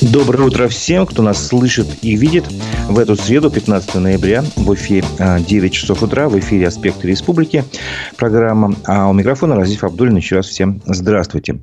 Доброе утро всем, кто нас слышит и видит. В эту среду, 15 ноября, в эфире 9 часов утра, в эфире «Аспекты республики» программа. А у микрофона Разиф Абдулин. Еще раз всем здравствуйте.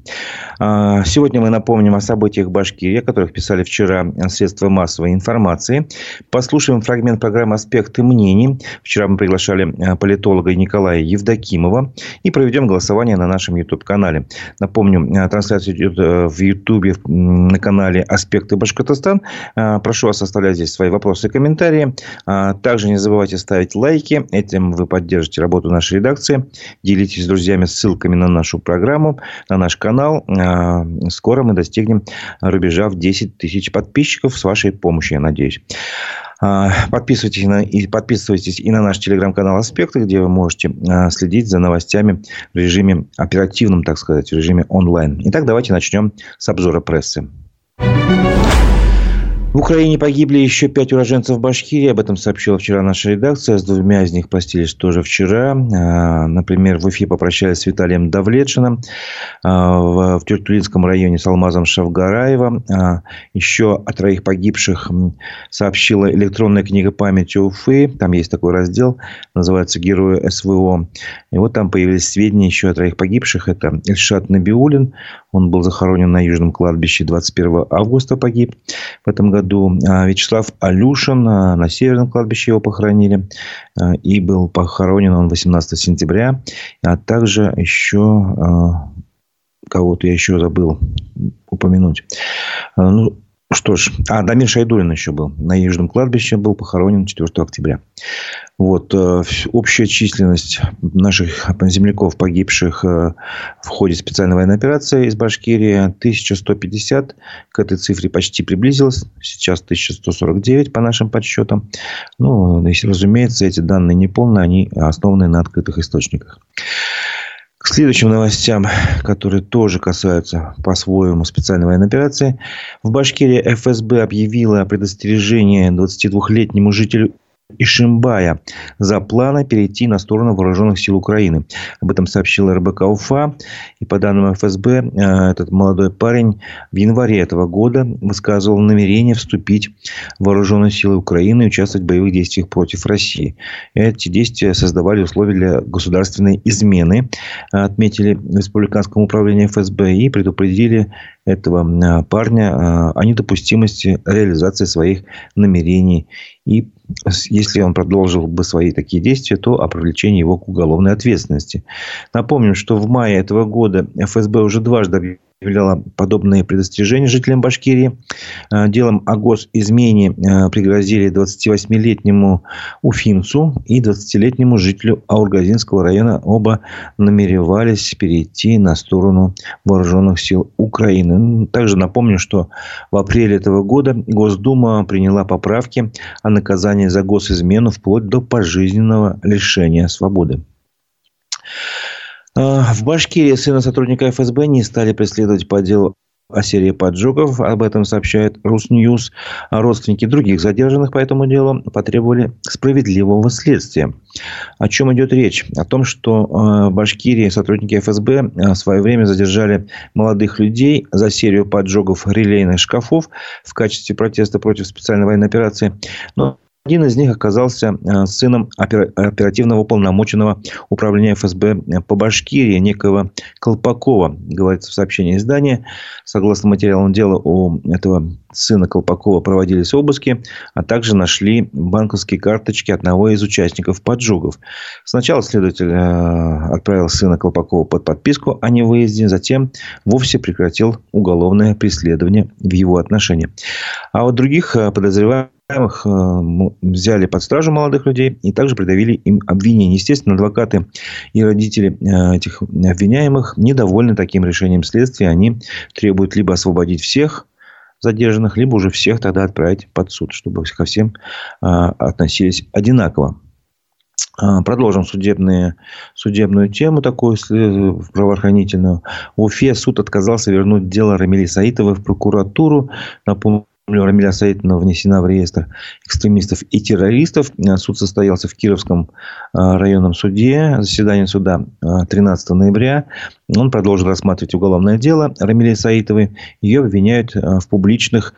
А, сегодня мы напомним о событиях Башкирии, о которых писали вчера средства массовой информации. Послушаем фрагмент программы «Аспекты мнений». Вчера мы приглашали а, политолога Николая Евдокимова. И проведем голосование на нашем YouTube-канале. Напомню, а, трансляция идет в YouTube на канале «Аспекты аспекты Башкортостан. А, прошу вас оставлять здесь свои вопросы и комментарии. А, также не забывайте ставить лайки. Этим вы поддержите работу нашей редакции. Делитесь с друзьями ссылками на нашу программу, на наш канал. А, скоро мы достигнем рубежа в 10 тысяч подписчиков с вашей помощью, я надеюсь. Подписывайтесь, на, и, подписывайтесь и на наш телеграм-канал «Аспекты», где вы можете следить за новостями в режиме оперативном, так сказать, в режиме онлайн. Итак, давайте начнем с обзора прессы. В Украине погибли еще пять уроженцев Башкирии. Об этом сообщила вчера наша редакция. С двумя из них простились тоже вчера. А, например, в Уфе попрощались с Виталием Давлетшиным. А, в Тюртулинском районе с Алмазом Шавгараева. Еще о троих погибших сообщила электронная книга памяти Уфы. Там есть такой раздел. Называется «Герои СВО». И вот там появились сведения еще о троих погибших. Это Ильшат Набиулин. Он был захоронен на Южном кладбище 21 августа погиб в этом году. А Вячеслав Алюшин а, на Северном кладбище его похоронили. А, и был похоронен он 18 сентября. А также еще кого-то я еще забыл упомянуть. Ну, что ж, а Дамир Шайдулин еще был. На Южном кладбище был похоронен 4 октября. Вот, э, общая численность наших земляков, погибших э, в ходе специальной военной операции из Башкирии 1150. К этой цифре почти приблизилась. Сейчас 1149 по нашим подсчетам. Ну, разумеется, эти данные неполные, они основаны на открытых источниках. К следующим новостям, которые тоже касаются по-своему специальной военной операции. В Башкирии ФСБ объявила предостережение 22-летнему жителю Ишимбая за планы перейти на сторону вооруженных сил Украины. Об этом сообщила РБК УФА. И по данным ФСБ, э, этот молодой парень в январе этого года высказывал намерение вступить в вооруженные силы Украины и участвовать в боевых действиях против России. Эти действия создавали условия для государственной измены, отметили в Республиканском управлении ФСБ и предупредили этого э, парня э, о недопустимости реализации своих намерений. И если он продолжил бы свои такие действия, то о привлечении его к уголовной ответственности. Напомним, что в мае этого года ФСБ уже дважды объявляла подобные предостережения жителям Башкирии. Э, делом о госизмене э, пригрозили 28-летнему уфимцу и 20-летнему жителю Аургазинского района. Оба намеревались перейти на сторону вооруженных сил Украины. Также напомню, что в апреле этого года Госдума приняла поправки о наказании за госизмену вплоть до пожизненного лишения свободы. А, в Башкирии сына сотрудника ФСБ не стали преследовать по делу о серии поджогов. Об этом сообщает Русньюз. А родственники других задержанных по этому делу потребовали справедливого следствия. О чем идет речь? О том, что а, в Башкирии сотрудники ФСБ в свое время задержали молодых людей за серию поджогов релейных шкафов в качестве протеста против специальной военной операции. Но один из них оказался э, сыном оперативного уполномоченного управления ФСБ э, по Башкирии, некого Колпакова, говорится в сообщении издания. Согласно материалам дела, у этого сына Колпакова проводились обыски, а также нашли банковские карточки одного из участников поджогов. Сначала следователь э, отправил сына Колпакова под подписку о невыезде, затем вовсе прекратил уголовное преследование в его отношении. А вот других подозреваемых их э, взяли под стражу молодых людей и также придавили им обвинения. Естественно, адвокаты и родители э, этих обвиняемых недовольны таким решением следствия. Они требуют либо освободить всех задержанных, либо уже всех тогда отправить под суд, чтобы ко всем э, относились одинаково. Продолжим судебные, судебную тему такую правоохранительную. В Уфе суд отказался вернуть дело Рамили Саитовой в прокуратуру. Напомню, Рамиля Саидовна внесена в реестр экстремистов и террористов. Суд состоялся в Кировском а, районном суде. Заседание суда 13 а, ноября. Он продолжил рассматривать уголовное дело Рамиле Саитовой. Ее обвиняют в публичных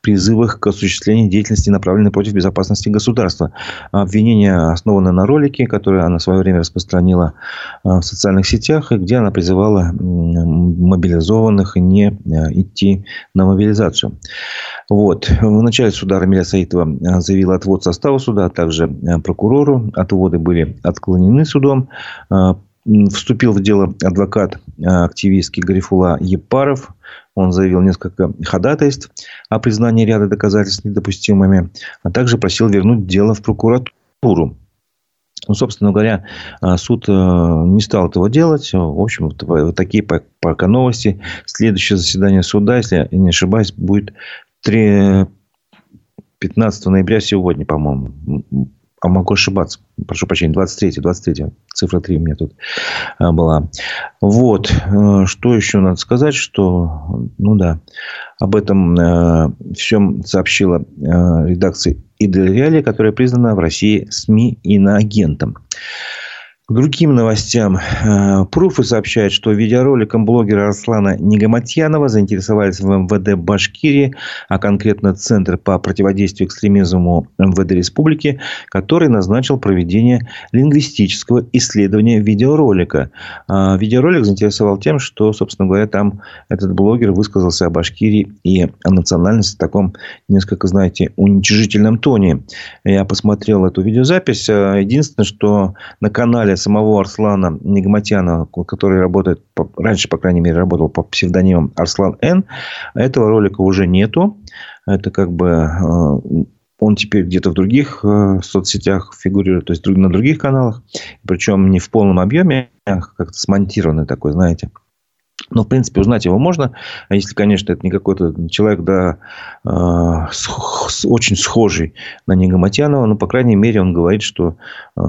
призывах к осуществлению деятельности, направленной против безопасности государства. Обвинение основано на ролике, который она в свое время распространила в социальных сетях, где она призывала мобилизованных не идти на мобилизацию. Вот. В начале суда Рамиля Саитова заявила отвод состава суда, а также прокурору. Отводы были отклонены судом вступил в дело адвокат э, активистский Гарифула Епаров. Он заявил несколько ходатайств о признании ряда доказательств недопустимыми, а также просил вернуть дело в прокуратуру. Ну, собственно говоря, э, суд э, не стал этого делать. В общем, вот такие пока новости. Следующее заседание суда, если я не ошибаюсь, будет 3... 15 ноября сегодня, по-моему а могу ошибаться, прошу прощения, 23, 23, цифра 3 у меня тут а, была. Вот, э, что еще надо сказать, что, ну да, об этом э, всем сообщила э, редакция Идель Реалия, которая признана в России СМИ иноагентом. К другим новостям. Э, Пруфы сообщает, что видеороликом блогера Арслана Негаматьянова заинтересовались в МВД Башкирии, а конкретно Центр по противодействию экстремизму МВД Республики, который назначил проведение лингвистического исследования видеоролика. А, видеоролик заинтересовал тем, что, собственно говоря, там этот блогер высказался о Башкирии и о национальности в таком несколько, знаете, уничижительном тоне. Я посмотрел эту видеозапись. Единственное, что на канале далее самого Арслана Нигматьянова, который работает, раньше, по крайней мере, работал по псевдонимам Арслан Н. Этого ролика уже нету. Это как бы э, он теперь где-то в других э, соцсетях фигурирует, то есть на других каналах. Причем не в полном объеме, а как-то смонтированный такой, знаете. Но, в принципе, узнать его можно, а если, конечно, это не какой-то человек, да, э, с, очень схожий на Негаматьянова, но, по крайней мере, он говорит, что э,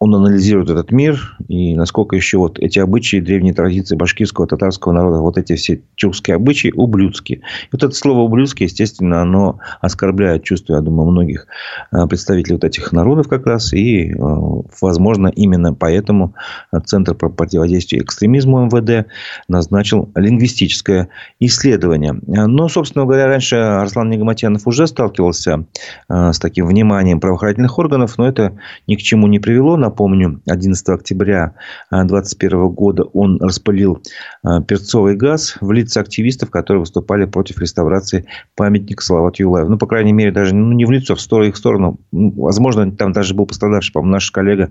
он анализирует этот мир и насколько еще вот эти обычаи, древние традиции башкирского, татарского народа, вот эти все тюркские обычаи ублюдские. Вот это слово ублюдские, естественно, оно оскорбляет чувства, я думаю, многих э, представителей вот этих народов как раз. И, э, возможно, именно поэтому Центр по противодействию экстремизму МВД назначил лингвистическое исследование. Но, собственно говоря, раньше Арслан Негаматьянов уже сталкивался э, с таким вниманием правоохранительных органов, но это ни к чему не привело напомню, 11 октября 2021 э, года он распылил э, перцовый газ в лица активистов, которые выступали против реставрации памятника Салавату Юлаеву. Ну, по крайней мере, даже ну, не в лицо, в сторону, их сторону. Ну, возможно, там даже был пострадавший, по-моему, наш коллега,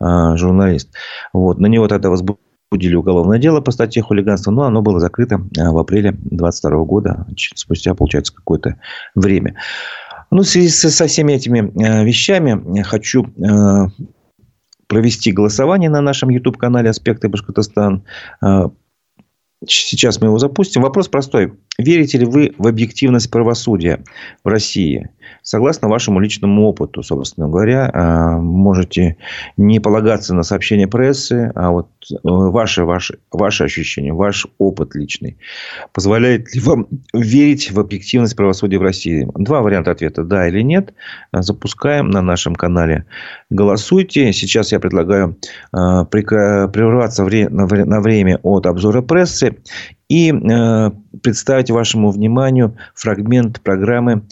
э, журналист. Вот. На него тогда возбудили уголовное дело по статье хулиганства, но оно было закрыто в апреле 2022 года, спустя, получается, какое-то время. Ну, в связи со всеми этими вещами хочу провести голосование на нашем YouTube-канале «Аспекты Башкортостан». Э, сейчас мы его запустим. Вопрос простой. Верите ли вы в объективность правосудия в России? Согласно вашему личному опыту, собственно говоря, а, можете не полагаться на сообщения прессы, а вот э, ваше, ваше, ваше ощущение, ваш опыт личный. Позволяет ли вам верить в объективность правосудия в России? Два варианта ответа. Да или нет. Запускаем на нашем канале. Голосуйте. Сейчас я предлагаю а, прерваться на время от обзора прессы и э, представить вашему вниманию фрагмент программы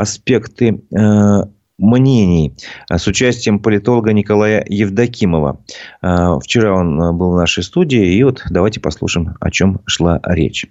«Аспекты э, мнений» с участием политолога Николая Евдокимова. Э, вчера он был в нашей студии, и вот давайте послушаем, о чем шла речь.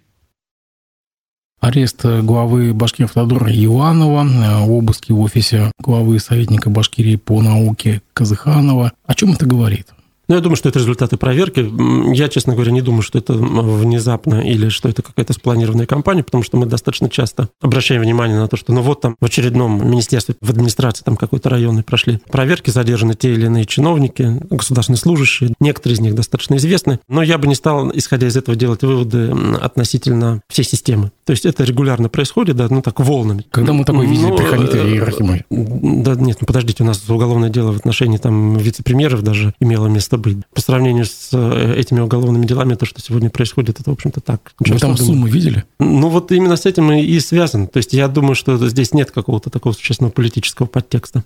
Арест главы Башкирфтодора Иванова, обыски в офисе главы советника Башкирии по науке Казыханова. О чем это говорит? Ну, я думаю, что это результаты проверки. Я, честно говоря, не думаю, что это внезапно или что это какая-то спланированная кампания, потому что мы достаточно часто обращаем внимание на то, что ну вот там в очередном министерстве, в администрации там какой-то районный прошли проверки, задержаны те или иные чиновники, государственные служащие. Некоторые из них достаточно известны. Но я бы не стал, исходя из этого, делать выводы относительно всей системы. То есть это регулярно происходит, да, ну так волнами. Когда мы такой видели ну, при Хамите Иерахимове? Да нет, ну подождите, у нас уголовное дело в отношении там вице-премьеров даже имело место быть. По сравнению с э, этими уголовными делами, то, что сегодня происходит, это, в общем-то, так. Вы там суммы видели? Ну, вот именно с этим и связан. То есть, я думаю, что здесь нет какого-то такого существенного политического подтекста.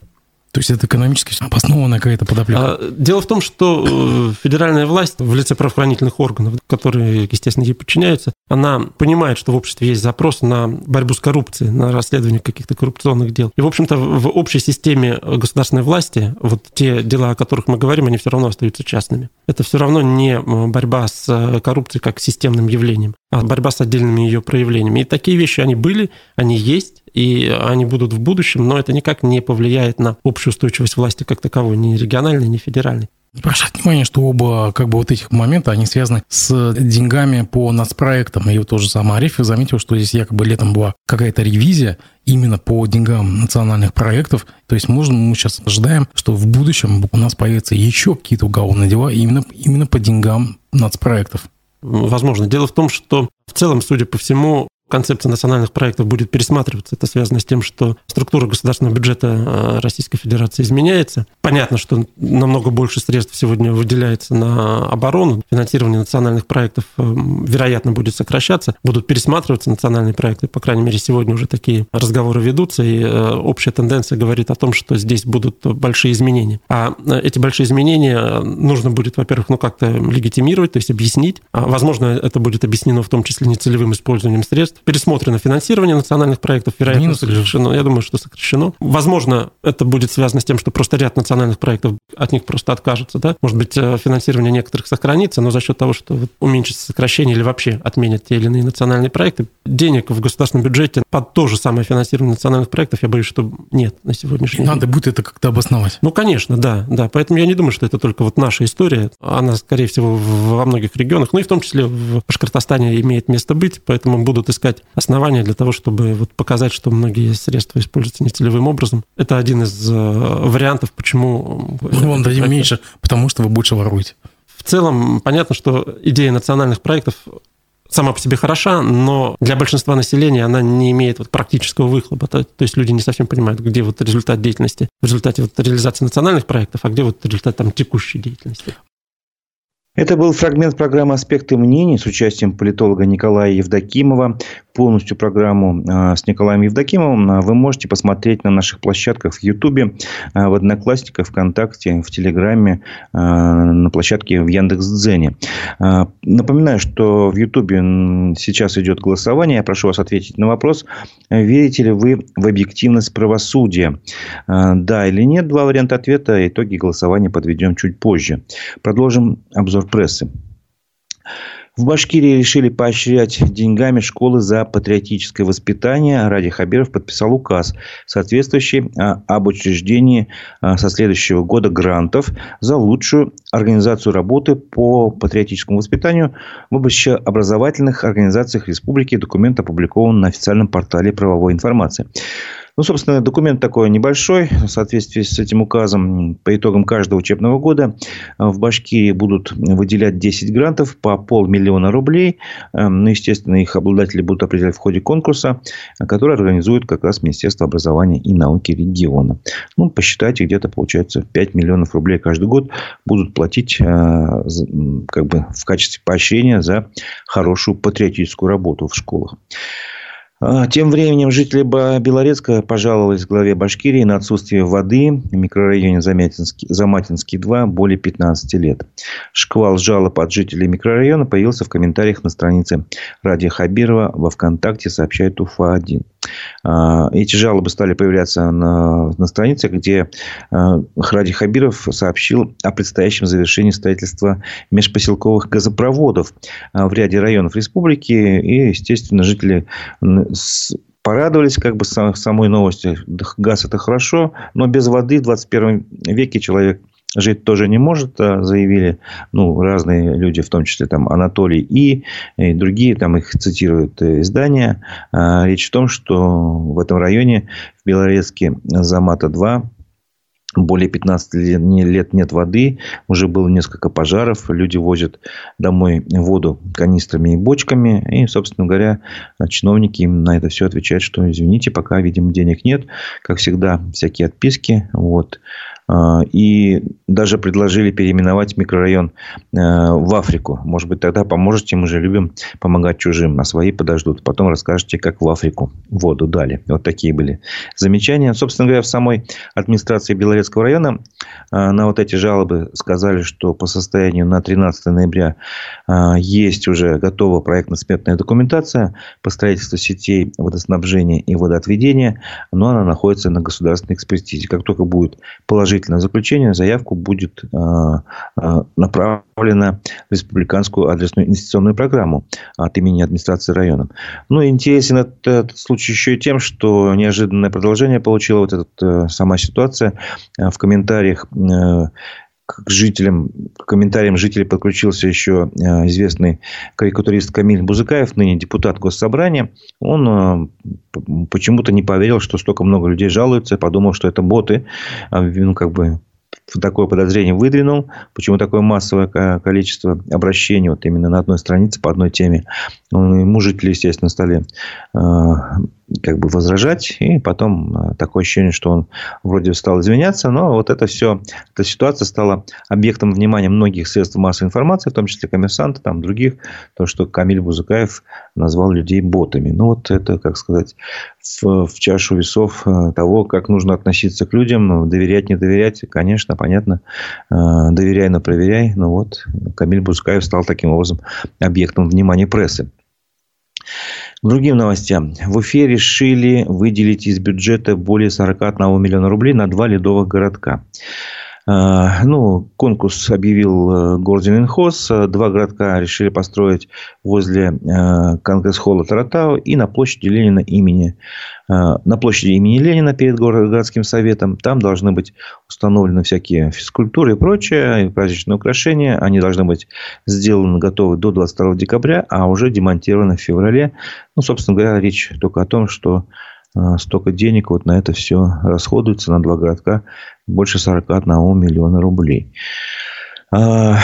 То есть это экономически обоснованная какая-то подоплека? А, дело в том, что э, федеральная власть в лице правоохранительных органов, которые, естественно, ей подчиняются, она понимает, что в обществе есть запрос на борьбу с коррупцией, на расследование каких-то коррупционных дел. И, в общем-то, в общей системе государственной власти вот те дела, о которых мы говорим, они все равно остаются частными. Это все равно не борьба с э, коррупцией как системным явлением, борьба с отдельными ее проявлениями. И такие вещи, они были, они есть, и они будут в будущем, но это никак не повлияет на общую устойчивость власти как таковой, ни региональной, ни федеральной. Обращать внимание, что оба как бы вот этих момента, они связаны с деньгами по нацпроектам. И вот тоже сам Ариф заметил, что здесь якобы летом была какая-то ревизия именно по деньгам национальных проектов. То есть, можно мы сейчас ожидаем, что в будущем у нас появятся еще какие-то уголовные дела именно, именно по деньгам нацпроектов. Возможно. Дело в том, что в целом, судя по всему, концепция национальных проектов будет пересматриваться. Это связано с тем, что структура государственного бюджета э, Российской Федерации изменяется. Понятно, что намного больше средств сегодня выделяется на оборону. Финансирование национальных проектов, э, вероятно, будет сокращаться. Будут пересматриваться национальные проекты. По крайней мере, сегодня уже такие разговоры ведутся, и э, общая тенденция говорит о том, что здесь будут большие изменения. А эти большие изменения нужно будет, во-первых, ну как-то легитимировать, то есть объяснить. А, возможно, это будет объяснено в том числе нецелевым использованием средств пересмотрено финансирование национальных проектов, вероятно, Минус сокращено. Я думаю, что сокращено. Возможно, это будет связано с тем, что просто ряд национальных проектов от них просто откажется. Да? Может быть, э, финансирование некоторых сохранится, но за счет того, что уменьшится сокращение или вообще отменят те или иные национальные проекты, денег в государственном бюджете под то же самое финансирование национальных проектов, я боюсь, что нет на сегодняшний Надо день. Надо будет это как-то обосновать. Ну, конечно, да, да. Поэтому я не думаю, что это только вот наша история. Она, скорее всего, во многих регионах, ну и в том числе в Башкортостане имеет место быть, поэтому будут искать искать основания для того, чтобы вот показать, что многие средства используются нецелевым образом. Это один из э, вариантов, почему... Мы вам дадим меньше, потому что вы больше воруете. В целом, понятно, что идея национальных проектов сама по себе хороша, но для большинства населения она не имеет вот практического выхлопа. То, то есть люди не совсем понимают, где вот результат деятельности в результате вот реализации национальных проектов, а где вот результат там текущей деятельности. Это был фрагмент программы «Аспекты мнений» с участием политолога Николая Евдокимова. Полностью программу а, с Николаем Евдокимовым а, вы можете посмотреть на наших площадках в Ютубе, а, в Одноклассниках, ВКонтакте, в Телеграме, на площадке в Яндекс.Дзене. Напоминаю, что в Ютубе сейчас идет голосование. Я прошу вас ответить на вопрос. Верите ли вы в объективность правосудия? Да или нет? Два варианта ответа. Итоги голосования подведем чуть позже. Продолжим обзор обзор прессы. В Башкирии решили поощрять деньгами школы за патриотическое воспитание. Ради Хабиров подписал указ, соответствующий а, об учреждении а, со следующего года грантов за лучшую организацию работы по патриотическому воспитанию в образовательных организациях республики. Документ опубликован на официальном портале правовой информации. Ну, собственно, документ такой небольшой. В соответствии с этим указом по итогам каждого учебного года э, в Башкирии будут выделять 10 грантов по полмиллиона рублей. Э, ну, естественно, их обладатели будут определять в ходе конкурса, который организует как раз Министерство образования и науки региона. Ну, посчитайте, где-то получается 5 миллионов рублей каждый год будут платить э, как бы в качестве поощрения за хорошую патриотическую работу в школах. А, тем временем жители Белорецка пожаловались главе Башкирии на отсутствие воды в микрорайоне Замятинский, Заматинский 2 более 15 лет. Шквал жалоб от жителей микрорайона появился в комментариях на странице Радия Хабирова во ВКонтакте, сообщает УФА-1. А, эти жалобы стали появляться на, на странице, где а, Ради Хабиров сообщил о предстоящем завершении строительства межпоселковых газопроводов в ряде районов республики. И, естественно, жители порадовались как бы самой новости. Газ это хорошо, но без воды в 21 веке человек жить тоже не может, а заявили ну, разные люди, в том числе там Анатолий и, и другие, там их цитируют издания. А, речь в том, что в этом районе, в Белорецке, Замата-2, более 15 лет нет воды, уже было несколько пожаров, люди возят домой воду канистрами и бочками, и, собственно говоря, чиновники им на это все отвечают, что извините, пока, видимо, денег нет, как всегда, всякие отписки, вот, И даже предложили переименовать микрорайон в Африку. Может быть, тогда поможете. Мы же любим помогать чужим, а свои подождут. Потом расскажете, как в Африку воду дали. Вот такие были замечания. Собственно говоря, в самой администрации Белорецкого района на вот эти жалобы сказали, что по состоянию на 13 ноября есть уже готова проектно-сметная документация по строительству сетей водоснабжения и водоотведения, но она находится на государственной экспертизе. Как только будет положительное заключение, заявку будет а, а, направлена в республиканскую адресную инвестиционную программу от имени администрации района. Ну, интересен этот, случай еще и тем, что неожиданное продолжение получила вот эта э, сама ситуация. В комментариях э, к жителям, к комментариям жителей подключился еще э, известный карикатурист Камиль Бузыкаев, ныне депутат Госсобрания. Он э, почему-то не поверил, что столько много людей жалуются, подумал, что это боты. А, ну, как бы такое подозрение выдвинул, почему такое массовое количество обращений вот именно на одной странице по одной теме. Ну, ему жители, естественно, стали как бы возражать, и потом э, такое ощущение, что он вроде стал извиняться, но вот это все, эта ситуация стала объектом внимания многих средств массовой информации, в том числе коммерсанта, там других, то, что Камиль Бузыкаев назвал людей ботами. Ну, вот это, как сказать, в, в чашу весов э, того, как нужно относиться к людям, доверять, не доверять, конечно, понятно, доверяй, но проверяй, но вот Камиль Бузыкаев стал таким образом объектом внимания прессы. Другим новостям. В Уфе решили выделить из бюджета более 41 миллиона рублей на два ледовых городка. А, ну, конкурс объявил э, Гордин-Инхоз. Два городка решили построить возле э, Конгресс-холла Таратау и на площади Ленина имени Э, на площади имени Ленина перед городским советом. Там должны быть установлены всякие физкультуры и прочее, и праздничные украшения. Они должны быть сделаны, готовы до 22 декабря, а уже демонтированы в феврале. Ну, собственно говоря, речь только о том, что э, столько денег вот на это все расходуется на два городка. Больше 41 миллиона рублей. А,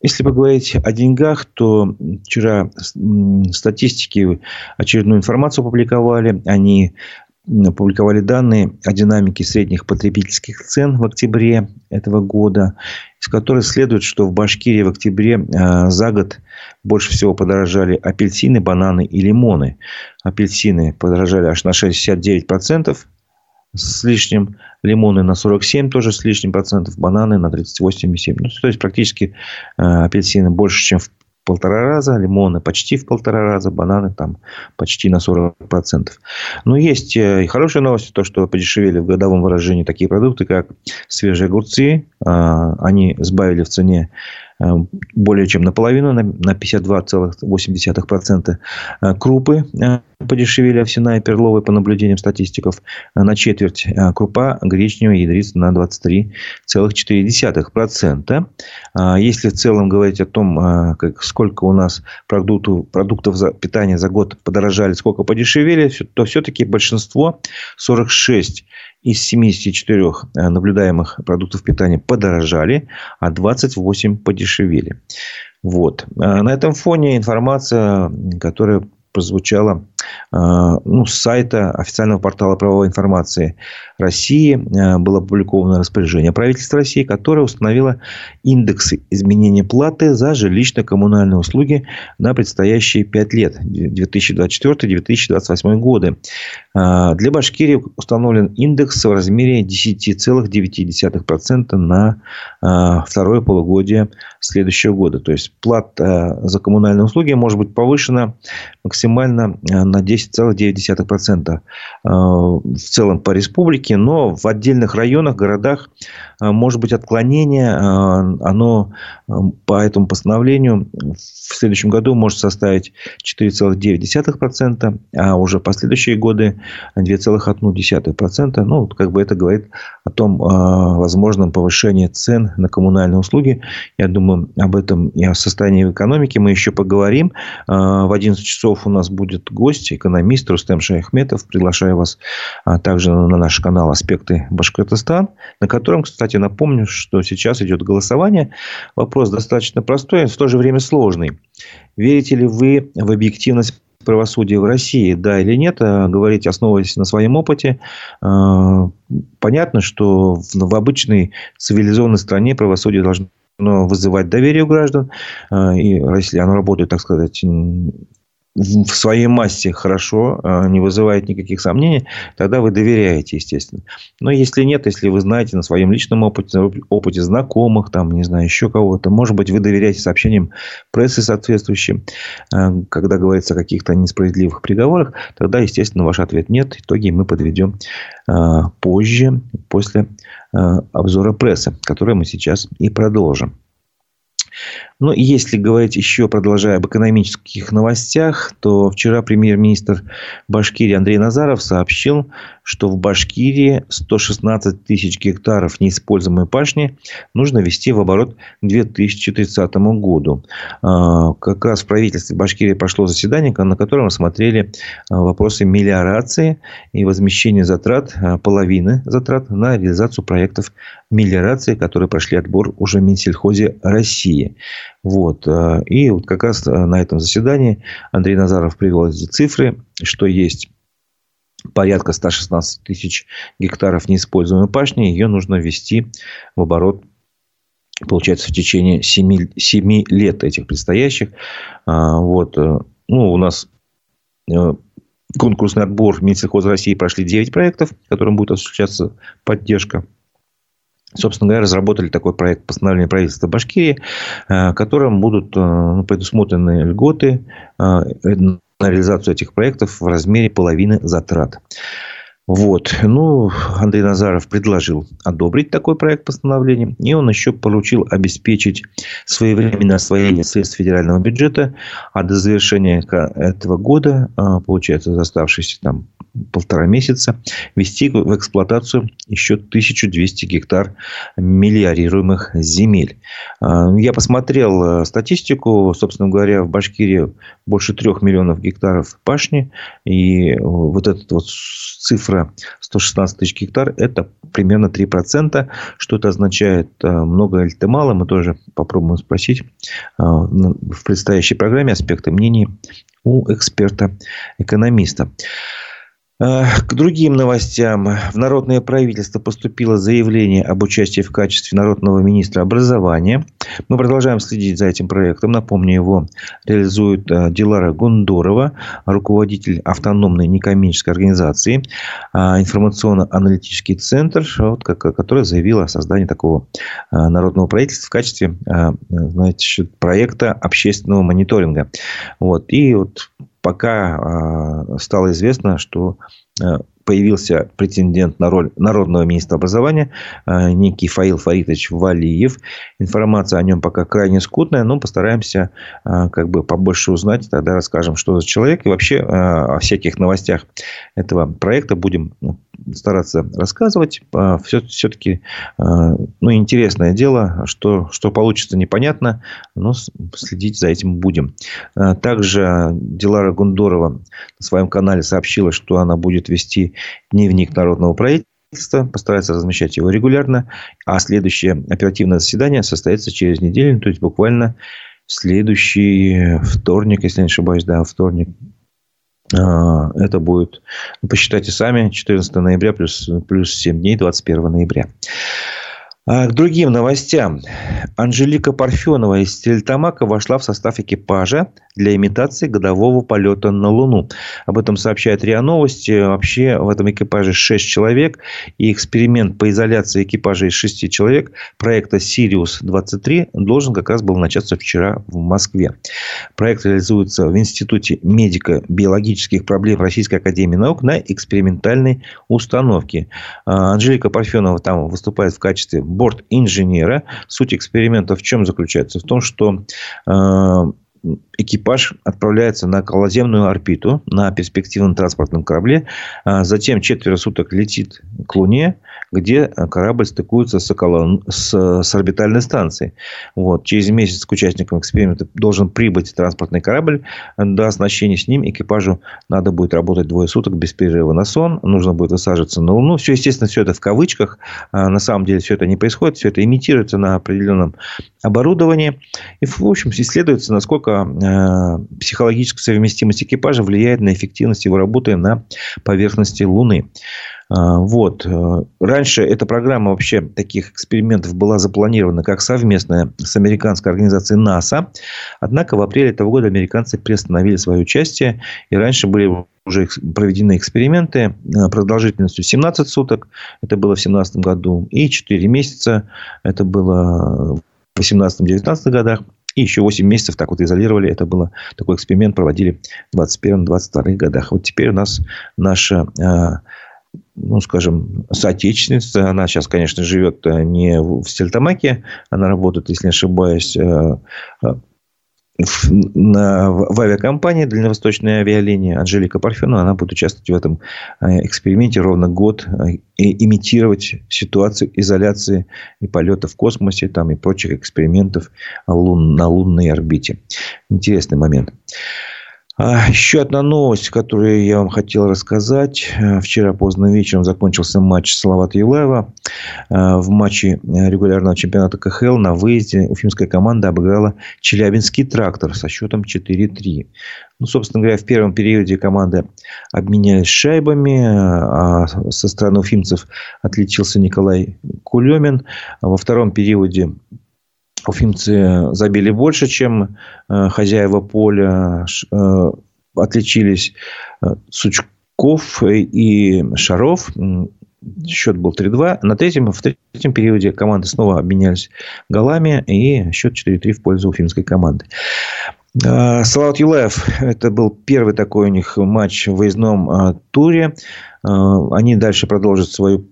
если поговорить о деньгах, то вчера статистики очередную информацию опубликовали. Они опубликовали данные о динамике средних потребительских цен в октябре этого года, из которой следует, что в Башкирии в октябре э, за год больше всего подорожали апельсины, бананы и лимоны. Апельсины подорожали аж на 69%, с лишним, лимоны на 47 тоже с лишним процентов, бананы на 38,7. Ну, то есть, практически э, апельсины больше, чем в полтора раза, лимоны почти в полтора раза, бананы там почти на 40%. Но есть э, и хорошая новость, то, что подешевели в годовом выражении такие продукты, как свежие огурцы. Э, они сбавили в цене более чем наполовину, на 52,8%. Э, крупы э, подешевели овсяная и перловая по наблюдениям статистиков на четверть. Крупа гречневая ядрица на 23,4%. Если в целом говорить о том, как, сколько у нас продуктов, продуктов за, питания за год подорожали, сколько подешевели, то все-таки большинство, 46 из 74 э, наблюдаемых продуктов питания подорожали, а 28 подешевели. Вот. Э, на этом фоне информация, которая прозвучала ну, с сайта официального портала правовой информации России э, было опубликовано распоряжение правительства России, которое установило индексы изменения платы за жилищно-коммунальные услуги на предстоящие 5 лет, 2024-2028 годы. Э, для Башкирии установлен индекс в размере 10,9% на второе полугодие следующего года. То есть, плата за коммунальные услуги может быть повышена максимально на 10,9% в целом по республике но в отдельных районах, городах э, может быть отклонение. Э, оно э, по этому постановлению в следующем году может составить 4,9%, а уже последующие годы 2,1%. Ну, как бы это говорит о том возможном повышении цен на коммунальные услуги. Я думаю, об этом и о состоянии экономики мы еще поговорим. В 11 часов у нас будет гость, экономист Рустем Шаяхметов. Приглашаю вас также на наш канал «Аспекты Башкортостан», на котором, кстати, напомню, что сейчас идет голосование. Вопрос достаточно простой, но в то же время сложный. Верите ли вы в объективность правосудия в России, да или нет, говорить, основываясь на своем опыте. Понятно, что в обычной цивилизованной стране правосудие должно вызывать доверие у граждан. И если оно работает, так сказать, в своей массе хорошо, а, не вызывает никаких сомнений, тогда вы доверяете, естественно. Но если нет, если вы знаете на своем личном опыте, опыте знакомых, там, не знаю, еще кого-то, может быть, вы доверяете сообщениям прессы соответствующим, а, когда говорится о каких-то несправедливых приговорах, тогда, естественно, ваш ответ нет. Итоги мы подведем а, позже, после обзора прессы, который мы сейчас и продолжим. Ну, если говорить еще, продолжая об экономических новостях, то вчера премьер-министр Башкирии Андрей Назаров сообщил, что в Башкирии 116 тысяч гектаров неиспользуемой пашни нужно ввести в оборот к 2030 году. А, как раз в правительстве Башкирии прошло заседание, на котором рассмотрели а, вопросы мелиорации и возмещения затрат, а, половины затрат на реализацию проектов мелиорации, которые прошли отбор уже в Минсельхозе России. Вот. Э, и вот как раз э, на этом заседании Андрей Назаров привел эти цифры, что есть порядка 116 тысяч гектаров неиспользуемой пашни. Ее нужно ввести в оборот получается, в течение 7, 7 лет этих предстоящих. А, вот. Э, ну, у нас конкурсный отбор Минсельхоза России прошли 9 проектов, которым будет осуществляться поддержка собственно говоря, разработали такой проект постановления правительства Башкирии, э, которым будут э, ну, предусмотрены льготы э, на реализацию этих проектов в размере половины затрат. Вот. Ну, Андрей Назаров предложил одобрить такой проект постановления. И он еще поручил обеспечить своевременное освоение средств федерального бюджета. А до завершения этого года, получается, оставшиеся там полтора месяца ввести в эксплуатацию еще 1200 гектар мелиорируемых земель. А, я посмотрел э, статистику. Собственно говоря, в Башкирии больше трех миллионов гектаров пашни. И вот эта вот цифра 116 тысяч гектар – это примерно 3%. Что это означает? Э, много или это мало? Мы тоже попробуем спросить э, в предстоящей программе аспекты мнений у эксперта-экономиста. Э, к другим новостям. В Народное правительство поступило заявление об участии в качестве народного министра образования. Мы продолжаем следить за этим проектом. Напомню, его реализует э, Дилара Гундорова, руководитель автономной некоммерческой организации, э, информационно-аналитический центр, вот, который заявил о создании такого народного правительства в качестве знаете, проекта общественного мониторинга. Вот. И вот пока стало известно, что появился претендент на роль народного министра образования, а, некий Фаил Фаритович Валиев. Информация о нем пока крайне скудная, но постараемся как бы побольше узнать, тогда расскажем, что за человек. И вообще о всяких новостях этого проекта будем стараться рассказывать. Все, все-таки ну, интересное дело, что, что получится непонятно, но следить за этим будем. Также Дилара Гундорова на своем канале сообщила, что она будет вести дневник народного правительства, постарается размещать его регулярно, а следующее оперативное заседание состоится через неделю, то есть буквально следующий вторник, если не ошибаюсь, да, вторник, а, это будет, ну, посчитайте сами, 14 ноября плюс, плюс 7 дней, 21 ноября. А к другим новостям. Анжелика Парфенова из Стельтамака вошла в состав экипажа для имитации годового полета на Луну. Об этом сообщает РИА Новости. Вообще в этом экипаже 6 человек. И эксперимент по изоляции экипажа из 6 человек проекта «Сириус-23» должен как раз был начаться вчера в Москве. Проект реализуется в Институте медико-биологических проблем Российской Академии Наук на экспериментальной установке. А, Анжелика Парфенова там выступает в качестве борт-инженера. Суть эксперимента в чем заключается? В том, что э, экипаж отправляется на околоземную орбиту на перспективном транспортном корабле. А затем четверо суток летит к Луне, где корабль стыкуется с, около... с, с орбитальной станцией. Вот. Через месяц к участникам эксперимента должен прибыть транспортный корабль. До оснащения с ним экипажу надо будет работать двое суток без перерыва на сон. Нужно будет высаживаться на Луну. Все, естественно, все это в кавычках. А на самом деле все это не происходит. Все это имитируется на определенном оборудовании. И, в общем, исследуется, насколько э, психологическая совместимость экипажа влияет на эффективность его работы на поверхности Луны. А, вот. Раньше эта программа вообще таких экспериментов была запланирована как совместная с американской организацией НАСА. Однако в апреле этого года американцы приостановили свое участие. И раньше были уже проведены эксперименты э, продолжительностью 17 суток. Это было в 2017 году. И 4 месяца. Это было в 18-19 годах. И еще 8 месяцев так вот изолировали. Это было такой эксперимент проводили в 21-22 годах. Вот теперь у нас наша э, ну, скажем, соотечественница. Она сейчас, конечно, живет э, не в Стельтамаке. Она работает, если не ошибаюсь, э, в, на, в авиакомпании Дальневосточная авиалиния Анжелика Парфенова, она будет участвовать в этом эксперименте ровно год и имитировать ситуацию изоляции и полета в космосе там, и прочих экспериментов лун, на лунной орбите. Интересный момент. А, еще одна новость, которую я вам хотел рассказать. Э, вчера поздно вечером закончился матч Салавата Юлаева. Э, в матче регулярного чемпионата КХЛ на выезде уфимская команда обыграла Челябинский трактор со счетом 4-3. Ну, собственно говоря, в первом периоде команды обменялись шайбами. А со стороны уфимцев отличился Николай Кулемин. Во втором периоде уфимцы забили больше, чем э, хозяева поля. Э, отличились э, Сучков и Шаров. Счет был 3-2. На третьем, в третьем периоде команды снова обменялись голами. И счет 4-3 в пользу уфимской команды. Салават Юлаев. Это был первый такой у них матч в выездном туре. А, они дальше продолжат свое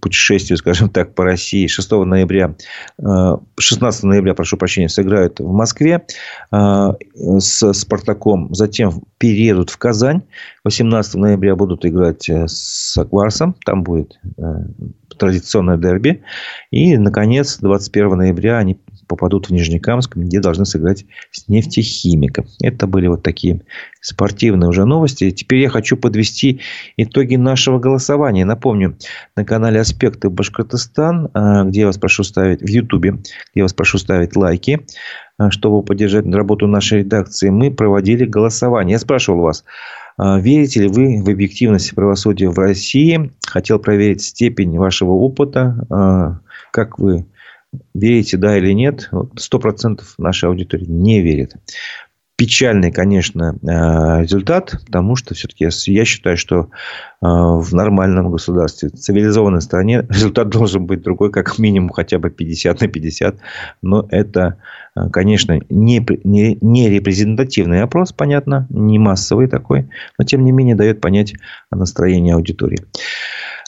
путешествие, скажем так, по России. 6 ноября, 16 а, ноября, прошу прощения, сыграют в Москве а, с Спартаком. Затем переедут в Казань. 18 ноября будут играть э, с Акварсом. Там будет э, традиционное дерби. И, наконец, 21 ноября они попадут в Нижнекамск, где должны сыграть с нефтехимиком. Это были вот такие спортивные уже новости. Теперь я хочу подвести итоги нашего голосования. Напомню, на канале «Аспекты Башкортостан», а, где я вас прошу ставить, в Ютубе, где я вас прошу ставить лайки, а, чтобы поддержать работу нашей редакции, мы проводили голосование. Я спрашивал вас, а, Верите ли вы в объективность правосудия в России? Хотел проверить степень вашего опыта. Как вы верите, да или нет, сто процентов нашей аудитории не верит. Печальный, конечно, э, результат, потому что все-таки я считаю, что э, в нормальном государстве, в цивилизованной стране результат должен быть другой, как минимум хотя бы 50 на 50. Но это, э, конечно, не, не, не репрезентативный опрос, понятно, не массовый такой, но тем не менее дает понять о настроении аудитории.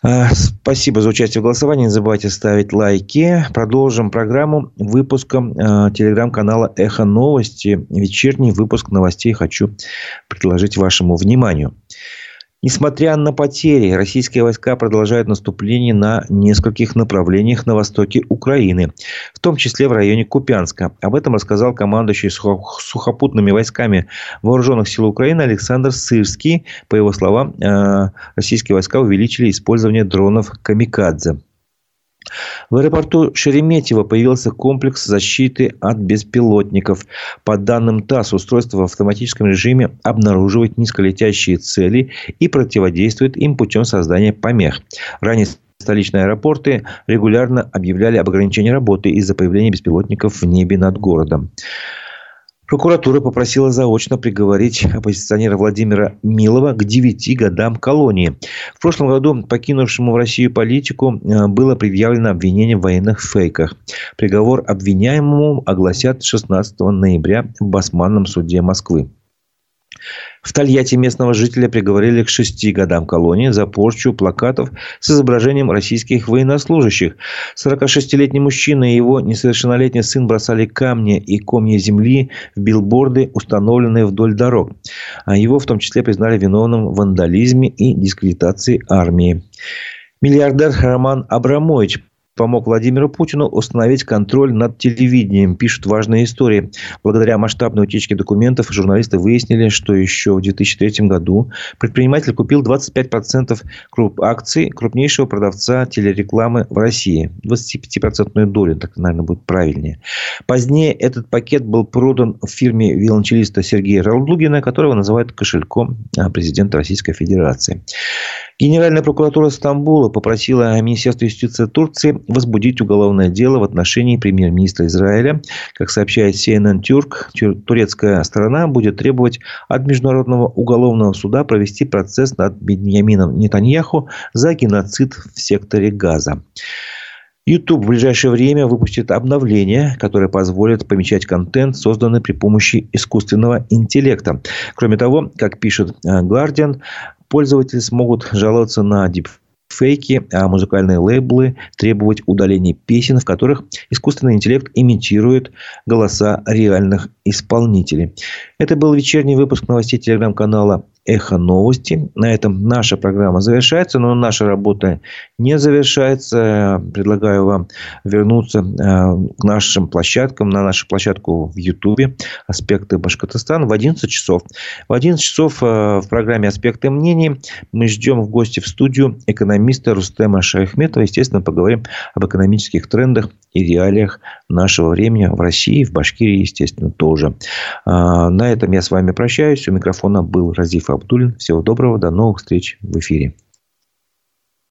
А, спасибо за участие в голосовании. Не забывайте ставить лайки. Продолжим программу выпуском э, телеграм-канала «Эхо новости». Вечерний выпуск новостей хочу предложить вашему вниманию. Несмотря на потери, российские войска продолжают наступление на нескольких направлениях на востоке Украины, в том числе в районе Купянска. Об этом рассказал командующий сухопутными войсками вооруженных сил Украины Александр Сырский. По его словам, э, российские войска увеличили использование дронов «Камикадзе». В аэропорту Шереметьево появился комплекс защиты от беспилотников. По данным ТАСС, устройство в автоматическом режиме обнаруживает низколетящие цели и противодействует им путем создания помех. Ранее столичные аэропорты регулярно объявляли об ограничении работы из-за появления беспилотников в небе над городом. Прокуратура попросила заочно приговорить оппозиционера Владимира Милова к 9 годам колонии. В прошлом году покинувшему Россию политику э, было предъявлено обвинение в военных фейках. Приговор обвиняемому огласят 16 ноября в Басманном суде Москвы. В Тольятти местного жителя приговорили к шести годам колонии за порчу плакатов с изображением российских военнослужащих. 46-летний мужчина и его несовершеннолетний сын бросали камни и комья земли в билборды, установленные вдоль дорог. А его в том числе признали виновным в вандализме и дискредитации армии. Миллиардер Роман Абрамович помог Владимиру Путину установить контроль над телевидением, пишут важные истории. Благодаря масштабной утечке документов журналисты выяснили, что еще в 2003 году предприниматель купил 25% круп акций крупнейшего продавца телерекламы в России. 25% долю, так, наверное, будет правильнее. Позднее этот пакет был продан в фирме виолончелиста Сергея Ралдугина, которого называют кошельком а, президента Российской Федерации. Генеральная прокуратура Стамбула попросила Министерство юстиции Турции возбудить уголовное дело в отношении премьер-министра Израиля. Как сообщает CNN Тюрк, турецкая сторона будет требовать от Международного уголовного суда провести процесс над Беньямином Нетаньяху за геноцид в секторе Газа. YouTube в ближайшее время выпустит обновление, которое позволит помечать контент, созданный при помощи искусственного интеллекта. Кроме того, как пишет э, Guardian, пользователи смогут жаловаться на дипфейки, а музыкальные лейблы требовать удаления песен, в которых искусственный интеллект имитирует голоса реальных исполнителей. Это был вечерний выпуск новостей телеграм-канала «Эхо новости». На этом наша программа завершается, но наша работа не завершается. Предлагаю вам вернуться э, к нашим площадкам, на нашу площадку в Ютубе «Аспекты Башкортостана» в 11 часов. В 11 часов э, в программе «Аспекты мнений» мы ждем в гости в студию экономиста Рустема Шайхметова. Естественно, поговорим об экономических трендах и реалиях нашего времени в России, в Башкирии, естественно, тоже. А, на этом я с вами прощаюсь. У микрофона был Разиф Абдулин. Всего доброго, до новых встреч в эфире.